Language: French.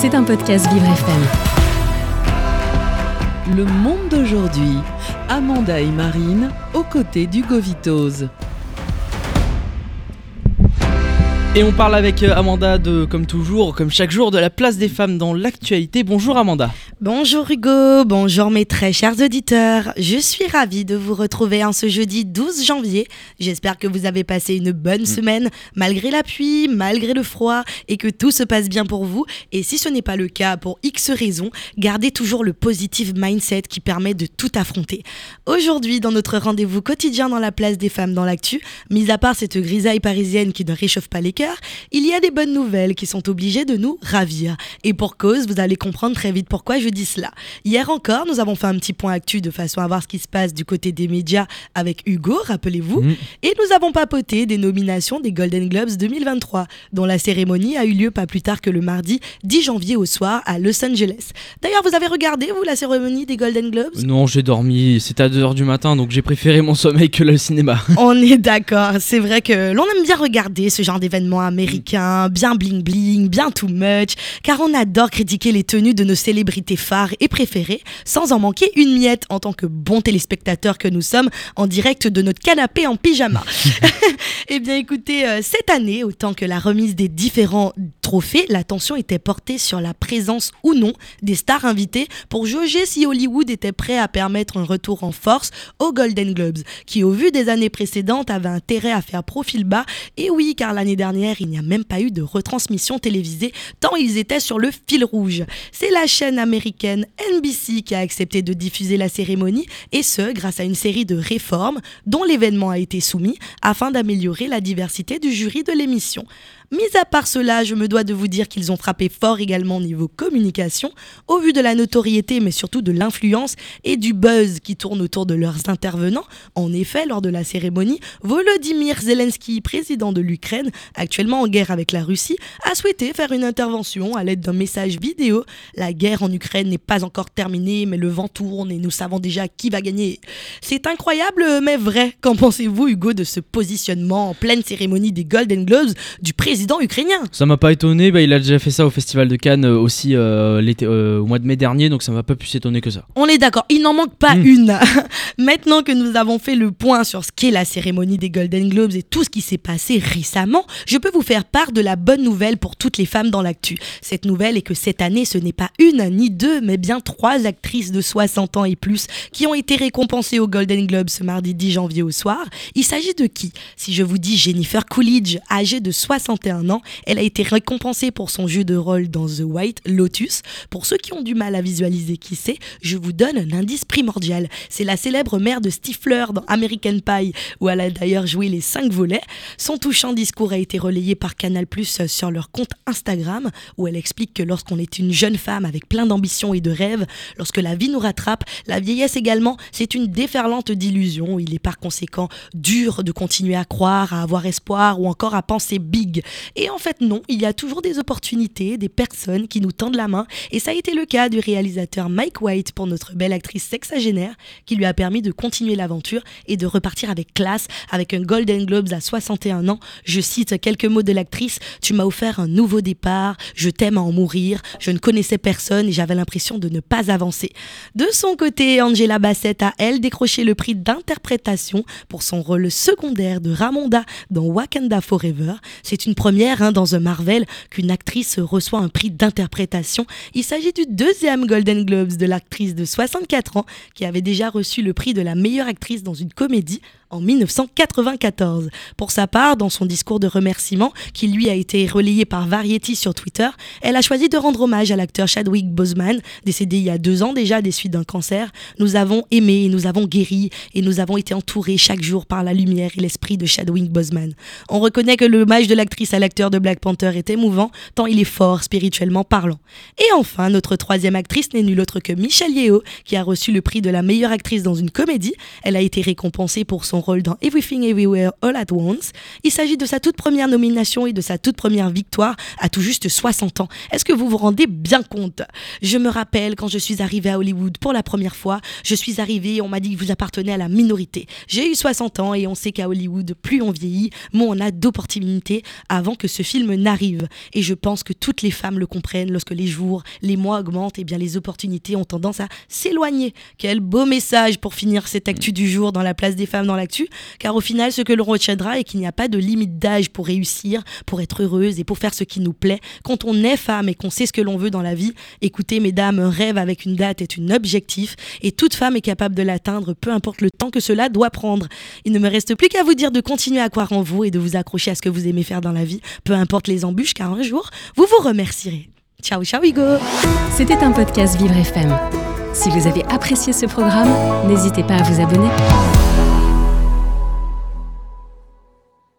C'est un podcast Vivre FM. Le monde d'aujourd'hui. Amanda et Marine aux côtés d'Hugo Vitoz. Et on parle avec euh, Amanda de, comme toujours, comme chaque jour, de la place des femmes dans l'actualité. Bonjour Amanda. Bonjour Hugo, bonjour mes très chers auditeurs. Je suis ravie de vous retrouver en ce jeudi 12 janvier. J'espère que vous avez passé une bonne semaine, malgré la pluie, malgré le froid, et que tout se passe bien pour vous. Et si ce n'est pas le cas, pour X raisons, gardez toujours le positive mindset qui permet de tout affronter. Aujourd'hui, dans notre rendez-vous quotidien dans la place des femmes dans l'actu, mis à part cette grisaille parisienne qui ne réchauffe pas les il y a des bonnes nouvelles qui sont obligées de nous ravir. Et pour cause, vous allez comprendre très vite pourquoi je dis cela. Hier encore, nous avons fait un petit point actu de façon à voir ce qui se passe du côté des médias avec Hugo, rappelez-vous. Mhm. Et nous avons papoté des nominations des Golden Globes 2023, dont la cérémonie a eu lieu pas plus tard que le mardi 10 janvier au soir à Los Angeles. D'ailleurs, vous avez regardé, vous, la cérémonie des Golden Globes? Non, j'ai dormi, c'était à 2h du matin, donc j'ai préféré mon sommeil que le cinéma. On est d'accord, c'est vrai que l'on aime bien regarder ce genre d'événements américains, bien bling bling, bien too much, car on adore critiquer les tenues de nos célébrités phares et préférées, sans en manquer une miette en tant que bons téléspectateurs que nous sommes, en direct de notre canapé en pyjama. Eh bien écoutez, euh, cette année, autant que la remise des différents l'attention était portée sur la présence ou non des stars invitées pour jauger si Hollywood était prêt à permettre un retour en force aux Golden Globes, qui au vu des années précédentes avaient intérêt à faire profil bas. Et oui, car l'année dernière, il n'y a même pas eu de retransmission télévisée, tant ils étaient sur le fil rouge. C'est la chaîne américaine NBC qui a accepté de diffuser la cérémonie, et ce, grâce à une série de réformes dont l'événement a été soumis afin d'améliorer la diversité du jury de l'émission. Mis à part cela, je me dois de vous dire qu'ils ont frappé fort également niveau communication, au vu de la notoriété, mais surtout de l'influence et du buzz qui tourne autour de leurs intervenants. En effet, lors de la cérémonie, Volodymyr Zelensky, président de l'Ukraine, actuellement en guerre avec la Russie, a souhaité faire une intervention à l'aide d'un message vidéo. La guerre en Ukraine n'est pas encore terminée, mais le vent tourne et nous savons déjà qui va gagner. C'est incroyable, mais vrai. Qu'en pensez-vous, Hugo, de ce positionnement en pleine cérémonie des Golden Globes du président ukrainien? Ça m'a pas étonné, bah, il a déjà fait ça au Festival de Cannes euh, aussi euh, l'été- euh, au mois de mai dernier, donc ça m'a pas pu s'étonner que ça. On est d'accord, il n'en manque pas Mm. une. Maintenant que nous avons fait le point sur ce qu'est la cérémonie des Golden Globes et tout ce qui s'est passé récemment, je peux vous faire part de la bonne nouvelle pour toutes les femmes dans l'actu. Cette nouvelle est que cette année, ce n'est pas une ni deux, mais bien trois actrices de 60 ans et plus qui ont été récompensées aux Golden Globes ce mardi 10 janvier au soir. Il s'agit de qui? Si je vous dis Jennifer Coolidge, âgée de 61 ans, elle a été récompensée pour son jeu de rôle dans The White Lotus. Pour ceux qui ont du mal à visualiser qui c'est, je vous donne un indice primordial. C'est la célèbre mère de Stifler dans American Pie, où elle a d'ailleurs joué les cinq volets. Son touchant discours a été relayé par Canal Plus sur leur compte Instagram, où elle explique que lorsqu'on est une jeune femme avec plein d'ambition et de rêves, lorsque la vie nous rattrape, la vieillesse également, c'est une déferlante d'illusions. Il est par conséquent dur de continuer à croire, à avoir espoir ou encore à penser big. Et en fait, non, il y a toujours des opportunités, des personnes qui nous tendent la main. Et ça a été le cas du réalisateur Mike White pour notre belle actrice sexagénaire, qui lui a permis de continuer l'aventure et de repartir avec classe, avec un Golden Globes à 61 ans. Je cite quelques mots de l'actrice Tu m'as offert un nouveau départ, je t'aime à en mourir, je ne connaissais personne et j'avais l'impression de ne pas avancer. De son côté, Angela Bassett a, elle, décroché le prix d'interprétation pour son rôle secondaire de Ramonda dans Wakanda Forever. C'est une première hein, dans un Marvel qu'une actrice reçoit un prix d'interprétation. Il s'agit du deuxième Golden Globes de l'actrice de 64 ans qui avait déjà reçu le prix de la meilleure actrice dans une comédie en 1994. Pour sa part, dans son discours de remerciement, qui lui a été relayé par Variety sur Twitter, elle a choisi de rendre hommage à l'acteur Chadwick Boseman, décédé il y a deux ans déjà des suites d'un cancer. Nous avons aimé, nous avons guéri et nous avons été entourés chaque jour par la lumière et l'esprit de Chadwick Boseman. On reconnaît que l'hommage de l'actrice à l'acteur de Black Panther est émouvant, tant il est fort spirituellement parlant. Et enfin, notre troisième actrice n'est nulle autre que Michelle Yeoh, qui a reçu le prix de la meilleure actrice dans une comédie. Elle a été récompensée pour son rôle dans Everything Everywhere All at Once. Il s'agit de sa toute première nomination et de sa toute première victoire à tout juste 60 ans. Est-ce que vous vous rendez bien compte? Je me rappelle quand je suis arrivée à Hollywood pour la première fois, je suis arrivée et on m'a dit que vous appartenez à la minorité. J'ai eu 60 ans et on sait qu'à Hollywood, plus on vieillit, moins on a d'opportunités avant que ce film n'arrive. Et je pense que toutes les femmes le comprennent lorsque les jours, les mois augmentent, et eh bien les opportunités ont tendance à s'éloigner. Quel beau message pour finir cette actu du jour dans la place des femmes dans l'actu, car au final, ce que l'on retiendra est qu'il n'y a pas de limite d'âge pour réussir, pour être heureuse et pour faire ce qui nous plaît. Quand on est femme et qu'on sait ce que l'on veut dans la vie, écoutez, mesdames, un rêve avec une date est un objectif et toute femme est capable de l'atteindre, peu importe le temps que cela doit prendre. Il ne me reste plus qu'à vous dire de continuer à croire en vous et de vous accrocher à ce que vous aimez faire dans la vie, peu importe les embûches, un jour, vous vous remercierez. Ciao, ciao, Hugo C'était un podcast Vivre FM. Si vous avez apprécié ce programme, n'hésitez pas à vous abonner.